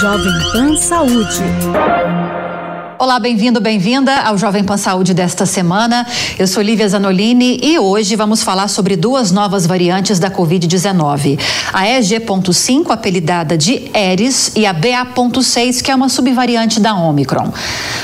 Jovem Pan Saúde. Olá, bem-vindo, bem-vinda ao Jovem Pan Saúde desta semana. Eu sou Lívia Zanolini e hoje vamos falar sobre duas novas variantes da Covid-19. A EG.5, apelidada de Eris, e a BA.6, que é uma subvariante da Omicron.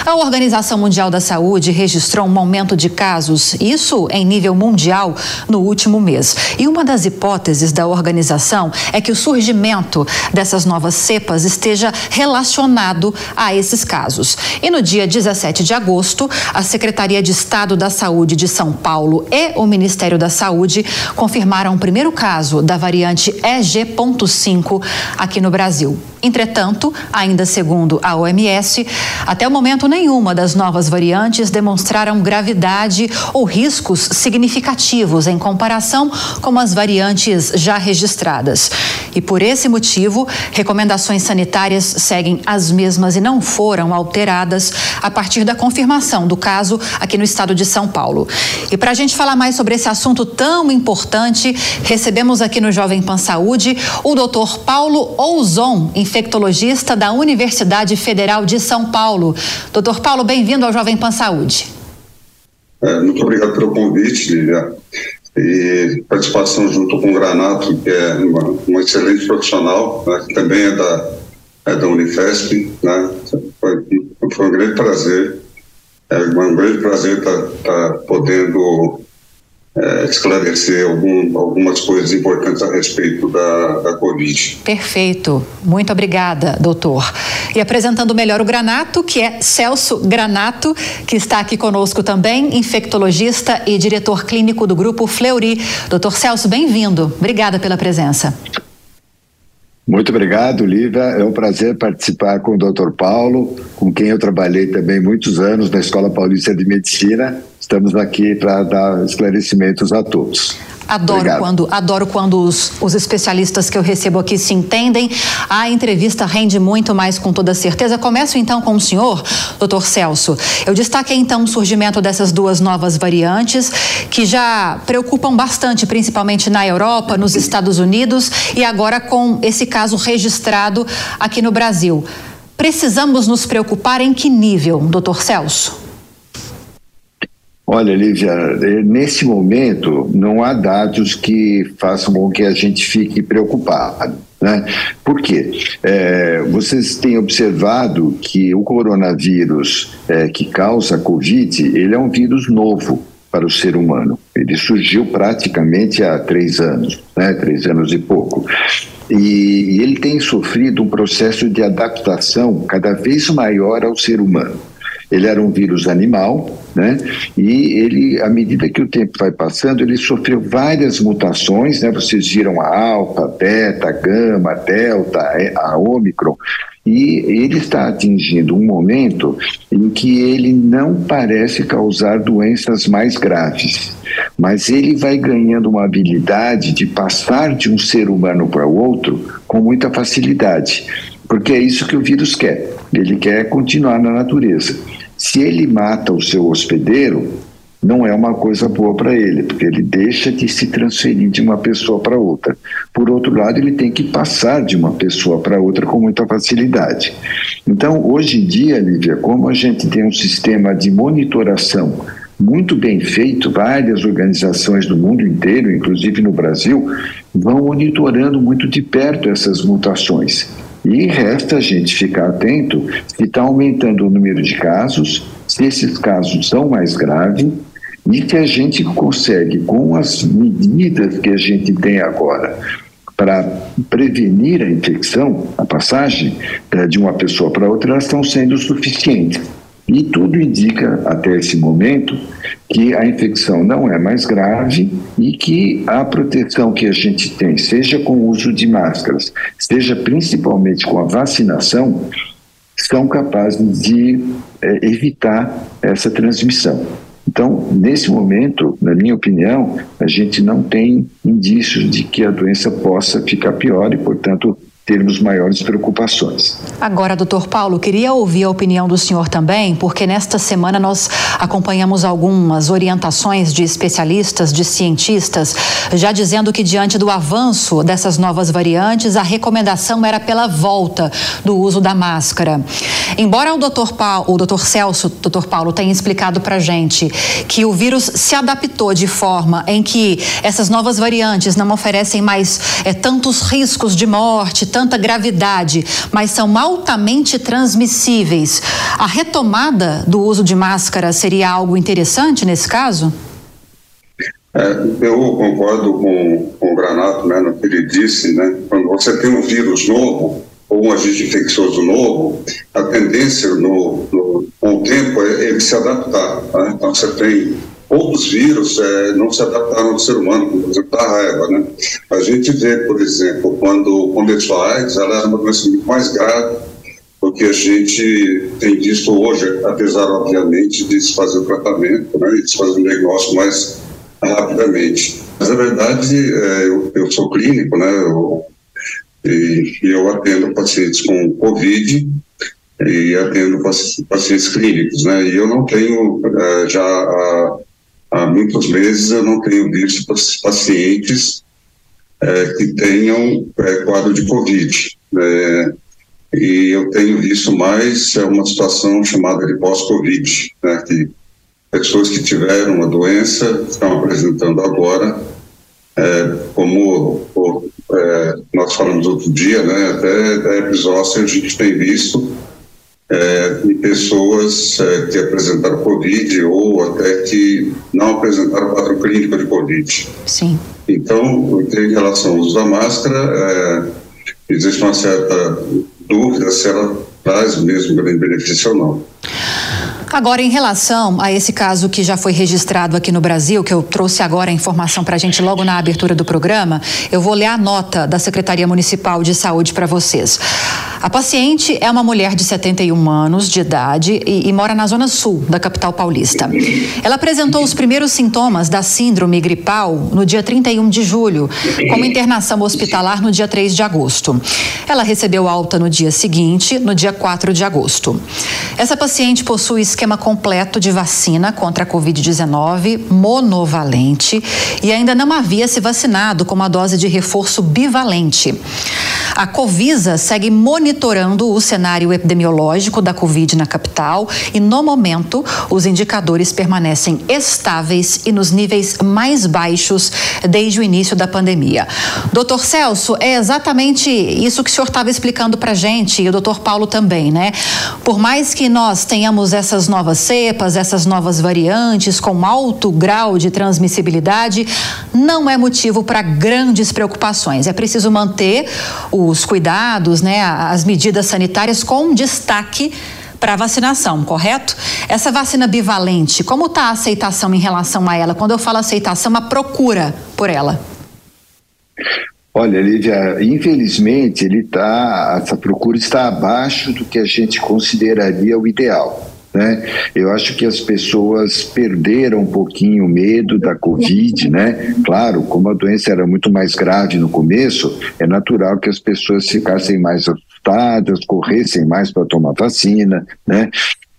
A Organização Mundial da Saúde registrou um aumento de casos, isso em nível mundial, no último mês. E uma das hipóteses da organização é que o surgimento dessas novas cepas esteja relacionado a esses casos. E no dia 17 de agosto, a Secretaria de Estado da Saúde de São Paulo e o Ministério da Saúde confirmaram o primeiro caso da variante EG.5 aqui no Brasil. Entretanto, ainda segundo a OMS, até o momento nenhuma das novas variantes demonstraram gravidade ou riscos significativos em comparação com as variantes já registradas. E por esse motivo, recomendações sanitárias seguem as mesmas e não foram alteradas a partir da confirmação do caso aqui no estado de São Paulo. E para a gente falar mais sobre esse assunto tão importante, recebemos aqui no Jovem Pan Saúde o doutor Paulo Ouzon, infectologista da Universidade Federal de São Paulo. Doutor Paulo, bem-vindo ao Jovem Pan Saúde. É, muito obrigado pelo convite, Lívia. E participação junto com o Granato, que é uma, uma excelente profissional, né, que também é da, é da Unifesp. Né, foi, foi um grande prazer, é um grande prazer estar tá, tá podendo é, esclarecer algum, algumas coisas importantes a respeito da, da Covid. Perfeito. Muito obrigada, doutor. E apresentando melhor o Granato, que é Celso Granato, que está aqui conosco também, infectologista e diretor clínico do grupo Fleury. Doutor Celso, bem-vindo. Obrigada pela presença. Muito obrigado, Lívia. É um prazer participar com o Dr. Paulo, com quem eu trabalhei também muitos anos na Escola Paulista de Medicina. Estamos aqui para dar esclarecimentos a todos. Adoro quando, adoro quando os, os especialistas que eu recebo aqui se entendem. A entrevista rende muito mais, com toda certeza. Começo então com o senhor, doutor Celso. Eu destaquei então o surgimento dessas duas novas variantes que já preocupam bastante, principalmente na Europa, nos Estados Unidos e agora com esse caso registrado aqui no Brasil. Precisamos nos preocupar em que nível, doutor Celso? Olha, Lívia, eh, nesse momento não há dados que façam com que a gente fique preocupado. Né? Por quê? É, vocês têm observado que o coronavírus é, que causa a Covid, ele é um vírus novo para o ser humano. Ele surgiu praticamente há três anos, né? três anos e pouco. E, e ele tem sofrido um processo de adaptação cada vez maior ao ser humano. Ele era um vírus animal, né? E ele, à medida que o tempo vai passando, ele sofreu várias mutações, né? Vocês viram a alfa, beta, gama, delta, a ômicron. E ele está atingindo um momento em que ele não parece causar doenças mais graves, mas ele vai ganhando uma habilidade de passar de um ser humano para o outro com muita facilidade, porque é isso que o vírus quer. Ele quer continuar na natureza. Se ele mata o seu hospedeiro, não é uma coisa boa para ele, porque ele deixa de se transferir de uma pessoa para outra. Por outro lado, ele tem que passar de uma pessoa para outra com muita facilidade. Então, hoje em dia, Lívia, como a gente tem um sistema de monitoração muito bem feito, várias organizações do mundo inteiro, inclusive no Brasil, vão monitorando muito de perto essas mutações. E resta a gente ficar atento se está aumentando o número de casos, se esses casos são mais graves e que a gente consegue, com as medidas que a gente tem agora, para prevenir a infecção, a passagem eh, de uma pessoa para outra, elas estão sendo suficientes. E tudo indica, até esse momento, que a infecção não é mais grave e que a proteção que a gente tem, seja com o uso de máscaras, seja principalmente com a vacinação, são capazes de é, evitar essa transmissão. Então, nesse momento, na minha opinião, a gente não tem indícios de que a doença possa ficar pior e, portanto, termos maiores preocupações. Agora, doutor Paulo, queria ouvir a opinião do senhor também, porque nesta semana nós acompanhamos algumas orientações de especialistas, de cientistas, já dizendo que diante do avanço dessas novas variantes, a recomendação era pela volta do uso da máscara. Embora o doutor Paulo, o doutor Celso, doutor Paulo, tenha explicado para gente que o vírus se adaptou de forma em que essas novas variantes não oferecem mais é, tantos riscos de morte, tanta gravidade, mas são altamente transmissíveis. A retomada do uso de máscara seria algo interessante nesse caso? É, eu concordo com, com o Granato né, no que ele disse. Né, quando você tem um vírus novo ou um agente infeccioso novo, a tendência no, no, com o tempo é ele se adaptar. Né? Então você tem Outros vírus é, não se adaptaram ao ser humano, como por exemplo a raiva. Né? A gente vê, por exemplo, quando começou a AIDS, ela era uma doença muito mais grave do que a gente tem visto hoje, apesar, obviamente, de se fazer o tratamento né, e de se fazer o diagnóstico mais rapidamente. Mas, na verdade, é, eu, eu, sou clínico, né, eu, e, e eu atendo pacientes com Covid e atendo pacientes clínicos, né? E eu não tenho é, já a, há muitos meses eu não tenho visto pacientes é, que tenham é, quadro de Covid. Né? E eu tenho visto mais é uma situação chamada de pós-Covid, né? que pessoas que tiveram uma doença estão apresentando agora, é, como é, nós falamos outro dia, né? até da episódio a gente tem visto é, de pessoas é, que apresentaram Covid ou até que não apresentaram quadro clínico de Covid. Sim. Então, em relação ao uso da máscara, é, existe uma certa dúvida se ela traz mesmo grande benefício ou não. Agora, em relação a esse caso que já foi registrado aqui no Brasil, que eu trouxe agora a informação para a gente logo na abertura do programa, eu vou ler a nota da Secretaria Municipal de Saúde para vocês. A paciente é uma mulher de 71 anos de idade e, e, mora na zona sul da capital paulista. Ela apresentou os primeiros sintomas da síndrome gripal no dia 31 de julho, com internação hospitalar no dia 3 de agosto. Ela recebeu alta no dia seguinte, no dia 4 de agosto. Essa paciente possui esquema completo de vacina contra a Covid-19 monovalente e ainda não havia se vacinado com uma dose de reforço bivalente. A Covisa segue monitorando o cenário epidemiológico da Covid na capital e, no momento, os indicadores permanecem estáveis e nos níveis mais baixos desde o início da pandemia. Doutor Celso, é exatamente isso que o senhor estava explicando para gente e o doutor Paulo também, né? Por mais que nós tenhamos essas novas cepas, essas novas variantes com alto grau de transmissibilidade, não é motivo para grandes preocupações. É preciso manter o os cuidados, né, as medidas sanitárias com destaque para a vacinação, correto? Essa vacina bivalente, como está a aceitação em relação a ela? Quando eu falo aceitação, a procura por ela. Olha, Lívia, infelizmente ele tá, essa procura está abaixo do que a gente consideraria o ideal. Né? Eu acho que as pessoas perderam um pouquinho o medo da Covid, né? Claro, como a doença era muito mais grave no começo, é natural que as pessoas ficassem mais assustadas, corressem mais para tomar vacina, né?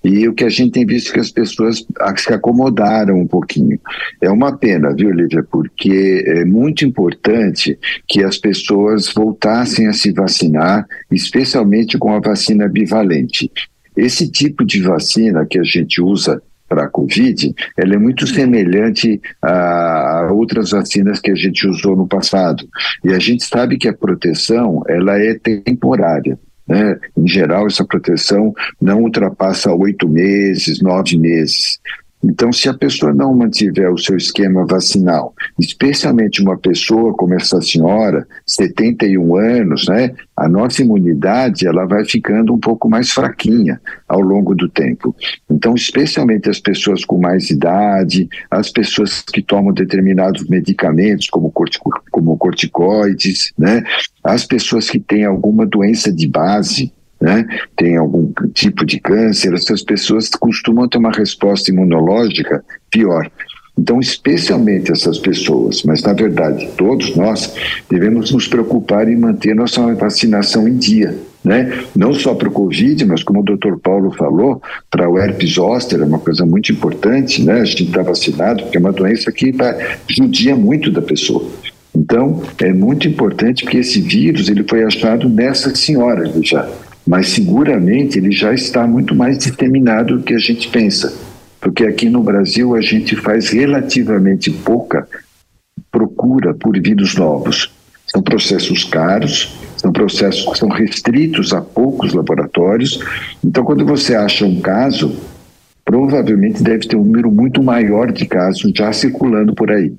E o que a gente tem visto é que as pessoas se acomodaram um pouquinho. É uma pena, viu, Lívia? Porque é muito importante que as pessoas voltassem a se vacinar, especialmente com a vacina bivalente. Esse tipo de vacina que a gente usa para a Covid, ela é muito semelhante a outras vacinas que a gente usou no passado. E a gente sabe que a proteção, ela é temporária. Né? Em geral, essa proteção não ultrapassa oito meses, nove meses. Então, se a pessoa não mantiver o seu esquema vacinal, especialmente uma pessoa como essa senhora, 71 anos, né, a nossa imunidade ela vai ficando um pouco mais fraquinha ao longo do tempo. Então, especialmente as pessoas com mais idade, as pessoas que tomam determinados medicamentos, como, cortico, como corticoides, né, as pessoas que têm alguma doença de base, né, tem algum tipo de câncer, essas pessoas costumam ter uma resposta imunológica pior. Então, especialmente essas pessoas, mas na verdade todos nós, devemos nos preocupar em manter nossa vacinação em dia. Né? Não só para o Covid, mas como o doutor Paulo falou, para o herpes zoster é uma coisa muito importante, né? A gente está vacinado, porque é uma doença que judia muito da pessoa. Então, é muito importante porque esse vírus ele foi achado nessa senhora já, mas seguramente ele já está muito mais disseminado do que a gente pensa porque aqui no Brasil a gente faz relativamente pouca procura por vírus novos. São processos caros, são processos que são restritos a poucos laboratórios. Então, quando você acha um caso, provavelmente deve ter um número muito maior de casos já circulando por aí.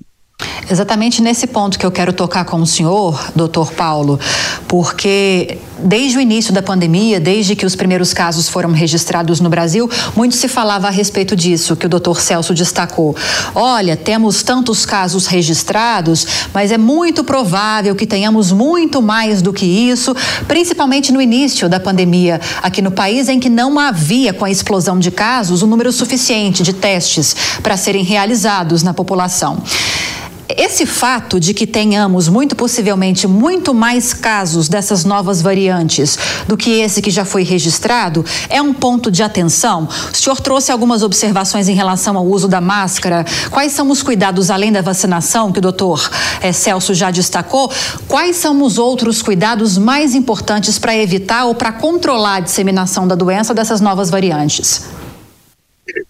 Exatamente nesse ponto que eu quero tocar com o senhor, doutor Paulo, porque desde o início da pandemia, desde que os primeiros casos foram registrados no Brasil, muito se falava a respeito disso, que o doutor Celso destacou. Olha, temos tantos casos registrados, mas é muito provável que tenhamos muito mais do que isso, principalmente no início da pandemia aqui no país, em que não havia, com a explosão de casos, o um número suficiente de testes para serem realizados na população. Esse fato de que tenhamos, muito possivelmente, muito mais casos dessas novas variantes do que esse que já foi registrado é um ponto de atenção? O senhor trouxe algumas observações em relação ao uso da máscara. Quais são os cuidados, além da vacinação, que o doutor eh, Celso já destacou? Quais são os outros cuidados mais importantes para evitar ou para controlar a disseminação da doença dessas novas variantes?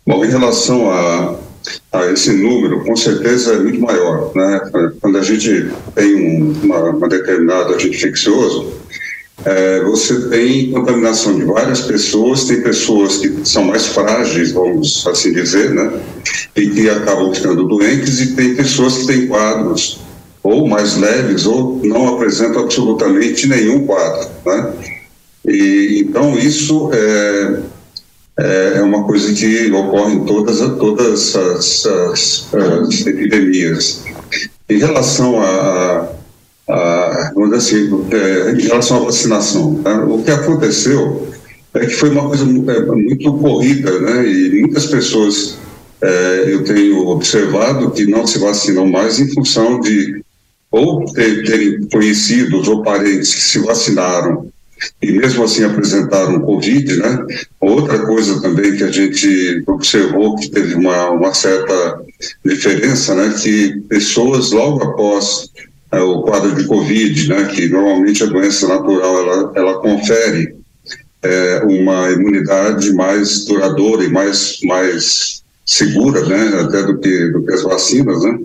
Bom, em relação a esse número, com certeza é muito maior. Né? Quando a gente tem um, uma, uma determinado agente infeccioso, é, você tem contaminação de várias pessoas, tem pessoas que são mais frágeis, vamos assim dizer, né? e que acabam ficando doentes, e tem pessoas que têm quadros ou mais leves ou não apresentam absolutamente nenhum quadro. Né? E, então, isso é, é, é uma coisa que ocorre em todas, todas as, as, as epidemias. Em relação a, a assim, é, em relação à vacinação, tá? o que aconteceu é que foi uma coisa é, muito corrida, né? E muitas pessoas é, eu tenho observado que não se vacinam mais em função de ou ter, terem conhecidos ou parentes que se vacinaram e mesmo assim apresentaram Covid, né? Outra coisa também que a gente observou que teve uma, uma certa diferença, né? Que pessoas logo após é, o quadro de Covid, né? Que normalmente a doença natural ela, ela confere é, uma imunidade mais duradoura e mais mais segura, né? Até do que do que as vacinas, né?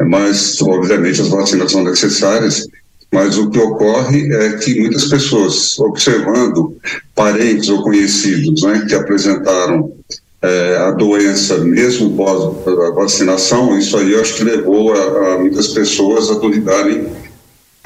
Mas obviamente as vacinas são necessárias mas o que ocorre é que muitas pessoas, observando parentes ou conhecidos né, que apresentaram é, a doença mesmo pós a vacinação, isso aí acho que levou a, a muitas pessoas a duvidarem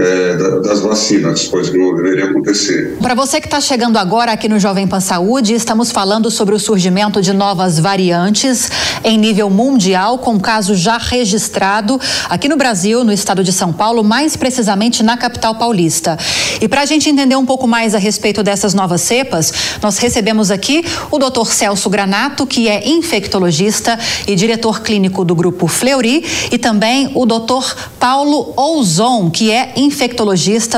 é, das vacinas, que não deveria acontecer. Para você que está chegando agora aqui no Jovem Pan Saúde, estamos falando sobre o surgimento de novas variantes em nível mundial, com caso já registrado aqui no Brasil, no estado de São Paulo, mais precisamente na capital paulista. E para a gente entender um pouco mais a respeito dessas novas cepas, nós recebemos aqui o Dr. Celso Granato, que é infectologista e diretor clínico do grupo Fleury, e também o Dr. Paulo Ouzon, que é infectologista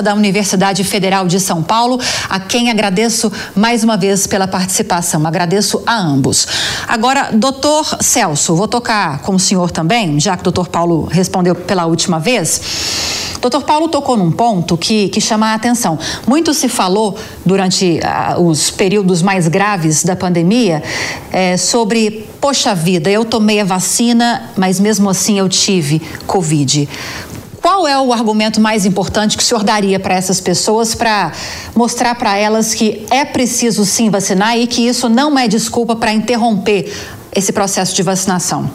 da Universidade Federal de São Paulo, a quem agradeço mais uma vez pela participação. Agradeço a ambos. Agora, doutor Celso, vou tocar com o senhor também, já que o doutor Paulo respondeu pela última vez. Doutor Paulo tocou num ponto que, que chama a atenção. Muito se falou durante uh, os períodos mais graves da pandemia é, sobre, poxa vida, eu tomei a vacina, mas mesmo assim eu tive Covid. Qual é o argumento mais importante que o senhor daria para essas pessoas para mostrar para elas que é preciso sim vacinar e que isso não é desculpa para interromper esse processo de vacinação?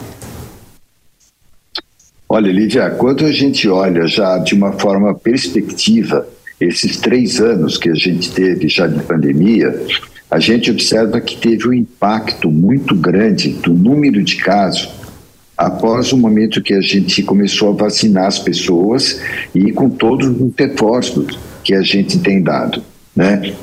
Olha, Lívia, quando a gente olha já de uma forma perspectiva esses três anos que a gente teve já de pandemia, a gente observa que teve um impacto muito grande do número de casos após o momento que a gente começou a vacinar as pessoas e com todos os reforços que a gente tem dado, né?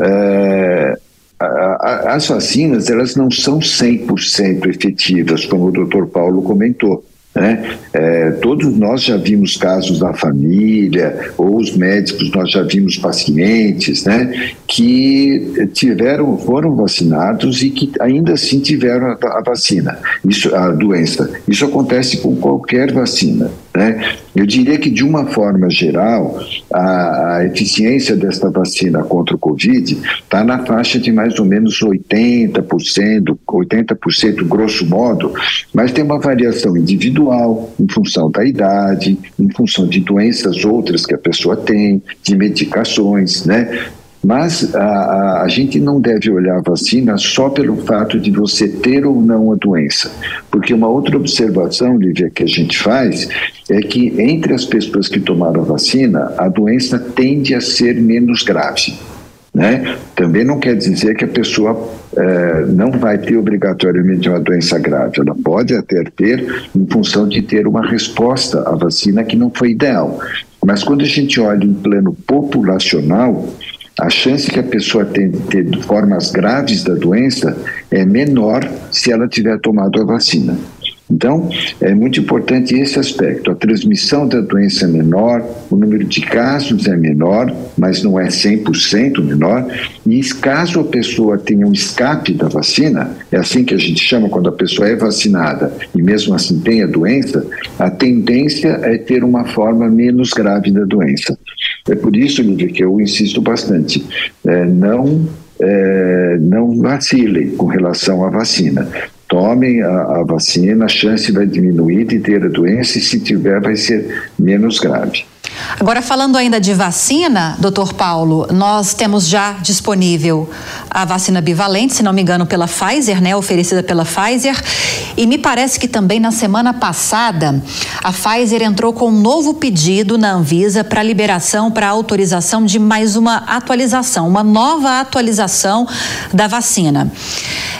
É, as vacinas elas não são 100% efetivas, como o Dr. Paulo comentou. Né? É, todos nós já vimos casos da família, ou os médicos, nós já vimos pacientes né, que tiveram, foram vacinados e que ainda assim tiveram a, a vacina, isso, a doença. Isso acontece com qualquer vacina. Né? Eu diria que, de uma forma geral, a, a eficiência desta vacina contra o Covid está na faixa de mais ou menos 80%, 80% grosso modo, mas tem uma variação individual, em função da idade, em função de doenças outras que a pessoa tem, de medicações, né? Mas a, a, gente não deve olhar a vacina só pelo fato de você ter ou não a doença. Porque uma outra observação, Lívia, que a gente faz é que entre as pessoas que tomaram a vacina, a doença tende a ser menos grave. Né? Também não quer dizer que a pessoa é, não vai ter obrigatoriamente uma doença grave. Ela pode até ter, em função de ter uma resposta à vacina que não foi ideal. Mas quando a gente olha em plano populacional, a chance que a pessoa tem de ter formas graves da doença é menor se ela tiver tomado a vacina. Então, é muito importante esse aspecto. A transmissão da doença é menor, o número de casos é menor, mas não é 100% menor. E caso a pessoa tenha um escape da vacina, é assim que a gente chama quando a pessoa é vacinada e mesmo assim tem a doença, a tendência é ter uma forma menos grave da doença. É por isso, Lívia, que eu insisto bastante. É, não é, não vacilem com relação à vacina tomem a, a, vacina, a chance vai diminuir de ter a doença e se tiver vai ser menos grave. Agora, falando ainda de vacina, doutor Paulo, nós temos já disponível a vacina bivalente, se não me engano, pela Pfizer, né? Oferecida pela Pfizer. E me parece que também na semana passada a Pfizer entrou com um novo pedido na Anvisa para liberação, para autorização de mais uma atualização, uma nova atualização da vacina.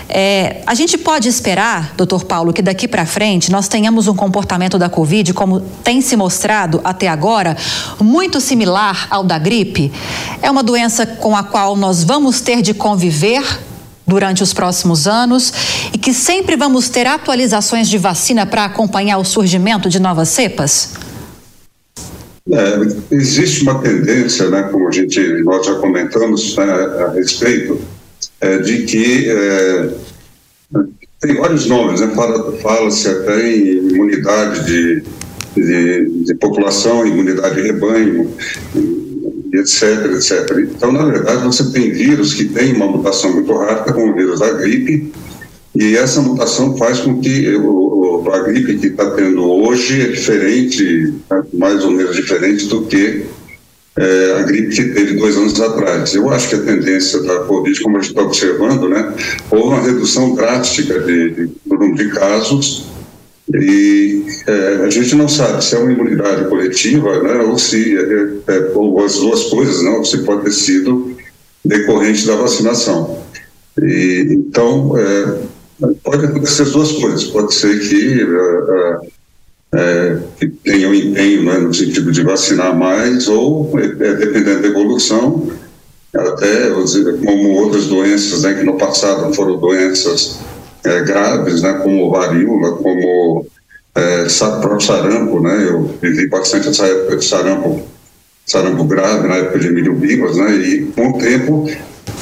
É, a gente pode esperar, doutor Paulo, que daqui para frente nós tenhamos um comportamento da Covid, como tem se mostrado até agora, muito similar ao da gripe? É uma doença com a qual nós vamos ter de conviver durante os próximos anos e que sempre vamos ter atualizações de vacina para acompanhar o surgimento de novas cepas? É, existe uma tendência, né, como a gente nós já comentamos né, a respeito, é, de que é, tem vários nomes, né? Fala-se fala até em imunidade de, de, de, população, imunidade de rebanho, etc, etc. Então, na verdade, você tem vírus que tem uma mutação muito rápida, como o vírus da gripe, e essa mutação faz com que o, a gripe que está tendo hoje é diferente, mais ou menos diferente do que é, a gripe que teve dois anos atrás. Eu acho que a tendência da Covid, como a gente está observando, né, houve uma redução drástica de, de, de casos e é, a gente não sabe se é uma imunidade coletiva, né, ou se é, é, ou as duas coisas, não, se pode ter sido decorrente da vacinação. E, então, é, pode acontecer as duas coisas. Pode ser que é, é, é, que tenham empenho né, no sentido de vacinar mais, ou, é, é dependendo da evolução, até como outras doenças né, que no passado foram doenças é, graves, né, como varíola, como é, próprio sarampo, né, eu vivi bastante essa época de sarampo, sarampo grave, na época de Emílio Bibas, né, e com o tempo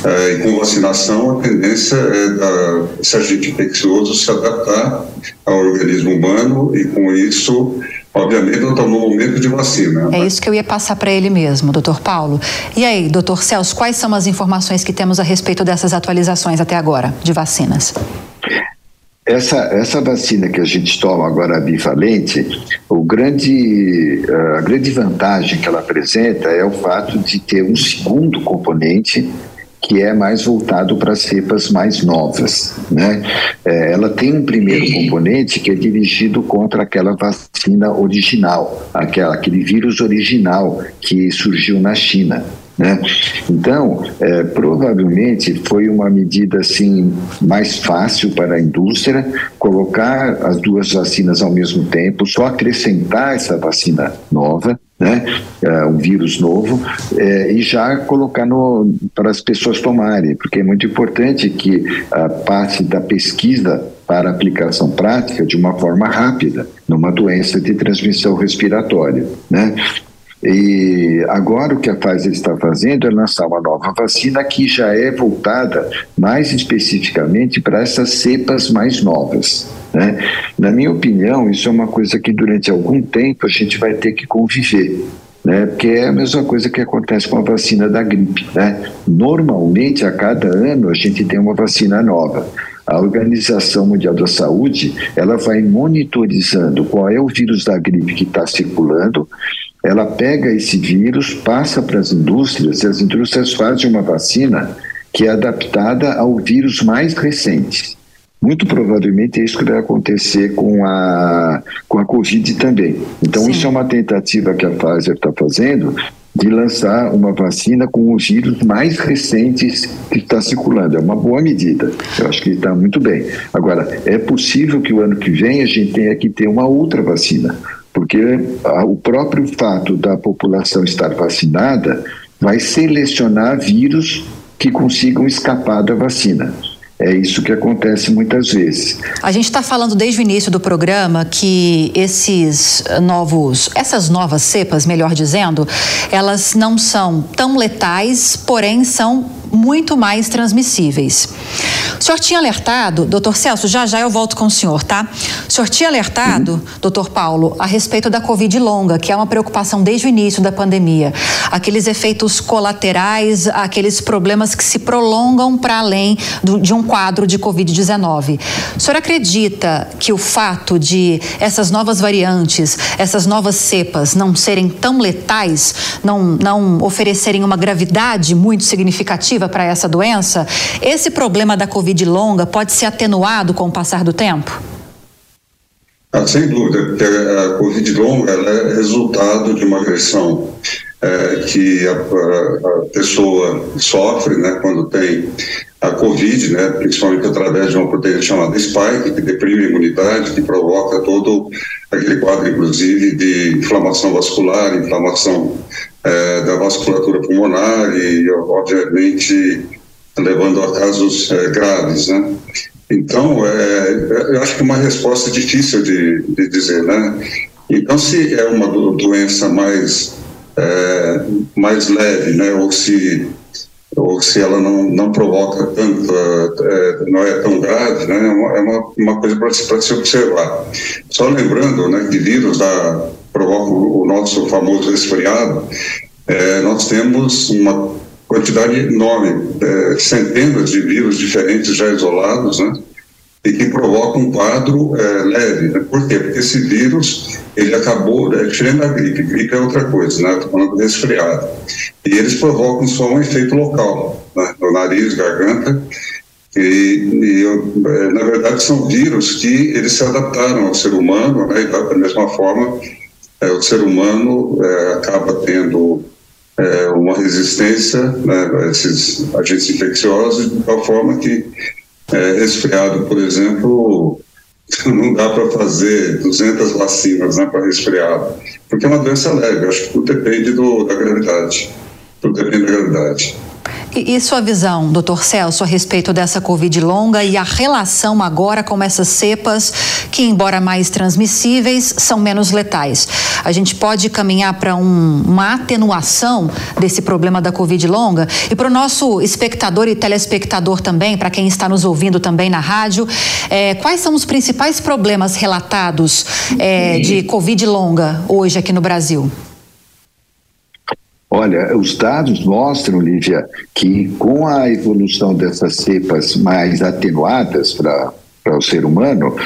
é, e com vacinação, a tendência é da, esse agente infeccioso se adaptar ao organismo humano e, com isso, obviamente, não está no momento de vacina. É isso que eu ia passar para ele mesmo, doutor Paulo. E aí, doutor Celso, quais são as informações que temos a respeito dessas atualizações até agora de vacinas? Essa, essa vacina que a gente toma agora, bivalente, o grande, a grande vantagem que ela apresenta é o fato de ter um segundo componente que é mais voltado para cepas mais novas. Né? É, ela tem um primeiro componente que é dirigido contra aquela vacina original, aquela, aquele vírus original que surgiu na China. Né? Então, é, provavelmente foi uma medida assim mais fácil para a indústria colocar as duas vacinas ao mesmo tempo, só acrescentar essa vacina nova, né, é, um vírus novo, é, e já colocar para as pessoas tomarem, porque é muito importante que a parte da pesquisa para aplicação prática de uma forma rápida numa doença de transmissão respiratória, né? E agora o que a Pfizer está fazendo é lançar uma nova vacina que já é voltada mais especificamente para essas cepas mais novas. Né? Na minha opinião, isso é uma coisa que durante algum tempo a gente vai ter que conviver. Né? Porque é a mesma coisa que acontece com a vacina da gripe. Né? Normalmente, a cada ano, a gente tem uma vacina nova. A Organização Mundial da Saúde ela vai monitorizando qual é o vírus da gripe que está circulando ela pega esse vírus, passa para as indústrias e as indústrias fazem uma vacina que é adaptada ao vírus mais recente. Muito provavelmente é isso que vai acontecer com a, com a Covid também. Então, Sim. isso é uma tentativa que a Pfizer está fazendo de lançar uma vacina com os vírus mais recentes que está circulando. É uma boa medida. Eu acho que está muito bem. Agora, é possível que o ano que vem a gente tenha que ter uma outra vacina porque o próprio fato da população estar vacinada vai selecionar vírus que consigam escapar da vacina. É isso que acontece muitas vezes. A gente está falando desde o início do programa que esses novos, essas novas cepas, melhor dizendo, elas não são tão letais, porém são muito mais transmissíveis. O senhor tinha alertado, doutor Celso, já já eu volto com o senhor, tá? O senhor tinha alertado, uhum. doutor Paulo, a respeito da Covid longa, que é uma preocupação desde o início da pandemia. Aqueles efeitos colaterais, aqueles problemas que se prolongam para além do, de um quadro de Covid-19. O senhor acredita que o fato de essas novas variantes, essas novas cepas não serem tão letais, não, não oferecerem uma gravidade muito significativa para essa doença, esse problema da Covid longa pode ser atenuado com o passar do tempo? Ah, sem dúvida, porque a Covid longa é resultado de uma agressão é, que a, a, pessoa sofre né, quando tem a Covid, né, principalmente através de uma proteína chamada spike, que deprime a imunidade, que provoca todo aquele quadro, inclusive, de inflamação vascular, inflamação é, da vasculatura pulmonar e, obviamente, levando a casos é, graves, né? Então, é, eu acho que é uma resposta difícil de, de dizer, né? Então, se é uma doença mais, é, mais leve, né? Ou se, ou se ela não, não provoca tanto, é, não é tão grave, né? É uma, é uma coisa para se, se observar. Só lembrando, né? Que vírus da, provoca o nosso famoso resfriado, é, nós temos uma quantidade enorme, é, centenas de vírus diferentes já isolados, né? E que provocam um quadro é, leve. Né? Por quê? Porque esse vírus, ele acabou, é diferente da gripe, gripe é outra coisa, né? Estou falando resfriado. E eles provocam só um efeito local, né? no nariz, garganta, e, e é, na verdade são vírus que eles se adaptaram ao ser humano, né? Da mesma forma, é, o ser humano é, acaba tendo é, uma resistência né, a esses agentes infecciosos, de tal forma que é, resfriado, por exemplo, não dá para fazer 200 vacinas né, para resfriado, porque é uma doença leve, acho que tudo depende do, da gravidade. Tudo depende da gravidade. E, e, sua visão, doutor Celso, a respeito dessa Covid longa e a relação agora com essas cepas que, embora mais transmissíveis, são menos letais? A gente pode caminhar para um, uma atenuação desse problema da Covid longa? E para o nosso espectador e telespectador também, para quem está nos ouvindo também na rádio, é, quais são os principais problemas relatados é, de Covid longa hoje aqui no Brasil? Olha, os dados mostram, Lívia, que com a evolução dessas cepas mais atenuadas para o ser humano,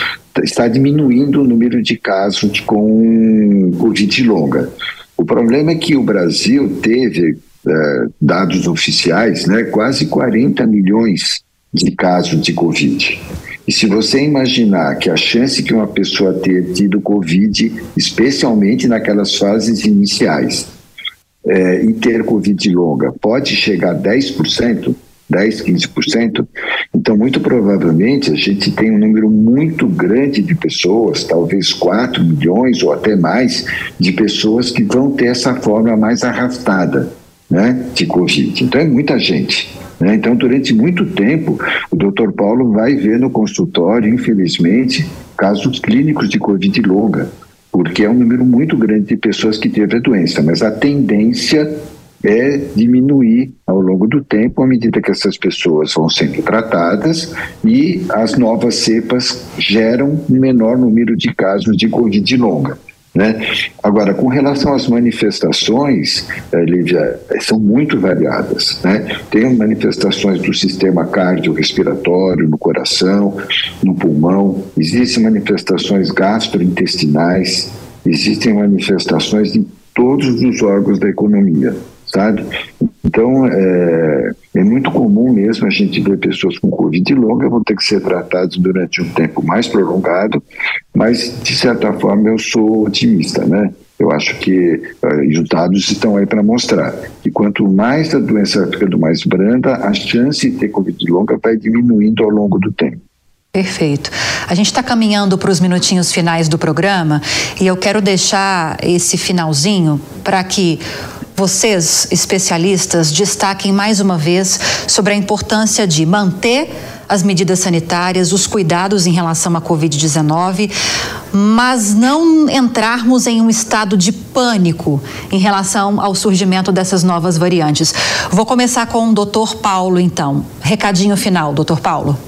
está diminuindo o número de casos com Covid longa. O problema é que o Brasil teve, é, dados oficiais, né, quase 40 milhões de casos de Covid. E se você imaginar que a chance que uma pessoa ter tido Covid, especialmente naquelas fases iniciais, é, e ter Covid longa pode chegar a 10%, 10, 15%, então muito provavelmente a gente tem um número muito grande de pessoas, talvez 4 milhões ou até mais, de pessoas que vão ter essa forma mais arrastada né, de Covid. Então é muita gente. Né? Então, durante muito tempo, o doutor Paulo vai ver no consultório, infelizmente, casos clínicos de Covid longa, porque é um número muito grande de pessoas que teve a doença, mas a tendência é diminuir ao longo do tempo à medida que essas pessoas vão sendo tratadas e as novas cepas geram um menor número de casos de Covid longa. Né? Agora, com relação às manifestações, eh, Lívia, eh, são muito variadas. Né? Tem manifestações do sistema cardiorrespiratório, no coração, no pulmão, existem manifestações gastrointestinais, existem manifestações em todos os órgãos da economia sabe? Então, é, é, muito comum mesmo a gente ver pessoas com Covid longa vão ter que ser tratadas durante um tempo mais prolongado, mas, de certa forma, eu sou otimista, né? Eu acho que uh, os dados estão aí para mostrar que quanto mais a doença vai ficando mais branda, a chance de ter Covid longa vai diminuindo ao longo do tempo. Perfeito. A gente está caminhando para os minutinhos finais do programa e eu quero deixar esse finalzinho para que vocês, especialistas, destaquem mais uma vez sobre a importância de manter as medidas sanitárias, os cuidados em relação à Covid-19, mas não entrarmos em um estado de pânico em relação ao surgimento dessas novas variantes. Vou começar com o doutor Paulo, então. Recadinho final, doutor Paulo.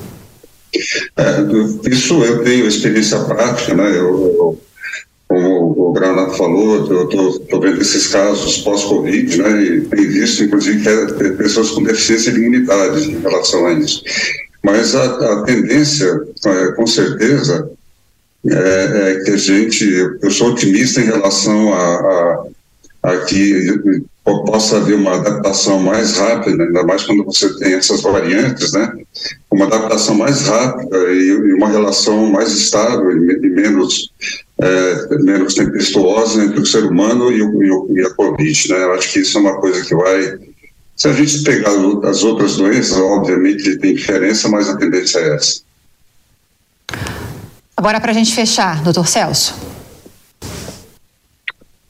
É, isso eu tenho experiência prática, né? Eu, eu como o Granato falou, eu estou vendo esses casos pós-Covid, né, e tem visto, inclusive, que é pessoas com deficiência de imunidade em relação a isso. Mas a, a tendência, é, com certeza, é, é, que a gente, eu sou otimista em relação a, a, a que possa haver uma adaptação mais rápida, ainda mais quando você tem essas variantes, né? Uma adaptação mais rápida e, e uma relação mais estável e, e menos é, menos tempestuosa entre o ser humano e, o, e, a Covid, né? Eu acho que isso é uma coisa que vai se a gente pegar as outras doenças, obviamente tem diferença, mas a tendência é essa. Agora, para a gente fechar, doutor Celso.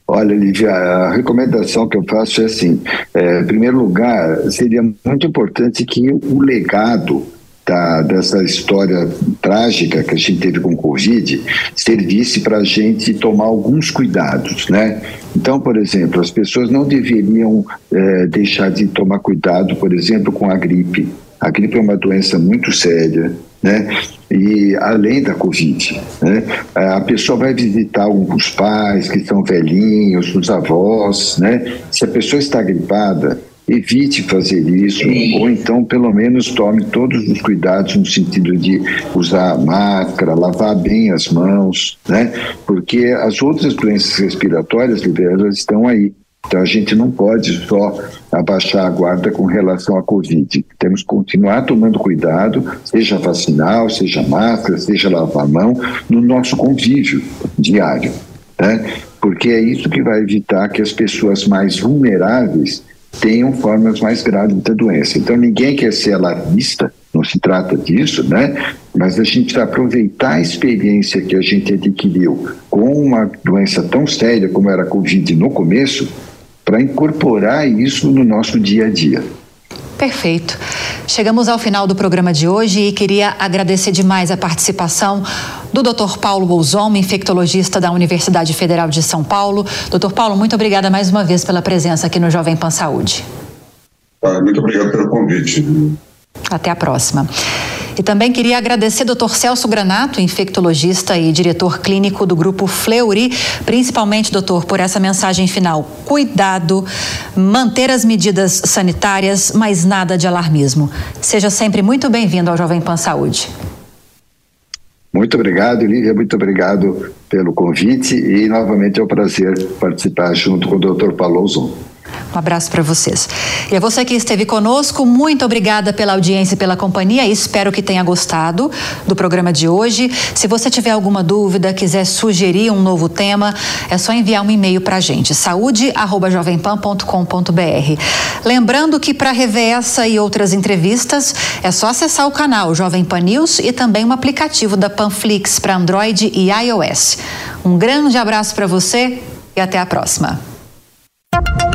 Olha, Lídia, a recomendação que eu faço é assim: é, em primeiro lugar, seria muito importante que o legado da, dessa história trágica que a gente teve com o Covid servisse para a gente tomar alguns cuidados, né? Então, por exemplo, as pessoas não deveriam é, deixar de tomar cuidado, por exemplo, com a gripe. A gripe é uma doença muito séria, né? E além da Covid, né? A pessoa vai visitar os pais que estão velhinhos, os avós, né? Se a pessoa está gripada, evite fazer isso, ou então pelo menos tome todos os cuidados no sentido de usar máscara, lavar bem as mãos, né? Porque as outras doenças respiratórias, elas estão aí. Então a gente não pode só abaixar a guarda com relação à Covid. Temos que continuar tomando cuidado, seja vacinal, seja máscara, seja lavar a mão, no nosso convívio diário. Né? Porque é isso que vai evitar que as pessoas mais vulneráveis tenham formas mais graves da doença. Então ninguém quer ser alarmista, não se trata disso, né? Mas a gente vai aproveitar a experiência que a gente adquiriu com uma doença tão séria como era a Covid no começo para incorporar isso no nosso dia a dia. Perfeito. Chegamos ao final do programa de hoje e queria agradecer demais a participação do Dr. Paulo Bolzon, infectologista da Universidade Federal de São Paulo. Dr. Paulo, muito obrigada mais uma vez pela presença aqui no Jovem Pan Saúde. Ah, muito obrigado pelo convite. Até a próxima. E também queria agradecer Dr. Celso Granato, infectologista e diretor clínico do grupo Fleury, principalmente, doutor, por essa mensagem final. Cuidado, manter as medidas sanitárias, mas nada de alarmismo. Seja sempre muito bem-vindo ao Jovem Pan Saúde. Muito obrigado, Lívia, muito obrigado pelo convite e novamente é um prazer participar junto com o Dr. Paulo Ozon. Um abraço para vocês. E a você que esteve conosco, muito obrigada pela audiência e pela companhia. Espero que tenha gostado do programa de hoje. Se você tiver alguma dúvida, quiser sugerir um novo tema, é só enviar um e-mail para a gente, saúde@jovempan.com.br. Lembrando que para rever essa e outras entrevistas, é só acessar o canal Jovem Pan News e também o aplicativo da Panflix para Android e iOS. Um grande abraço para você e até a próxima.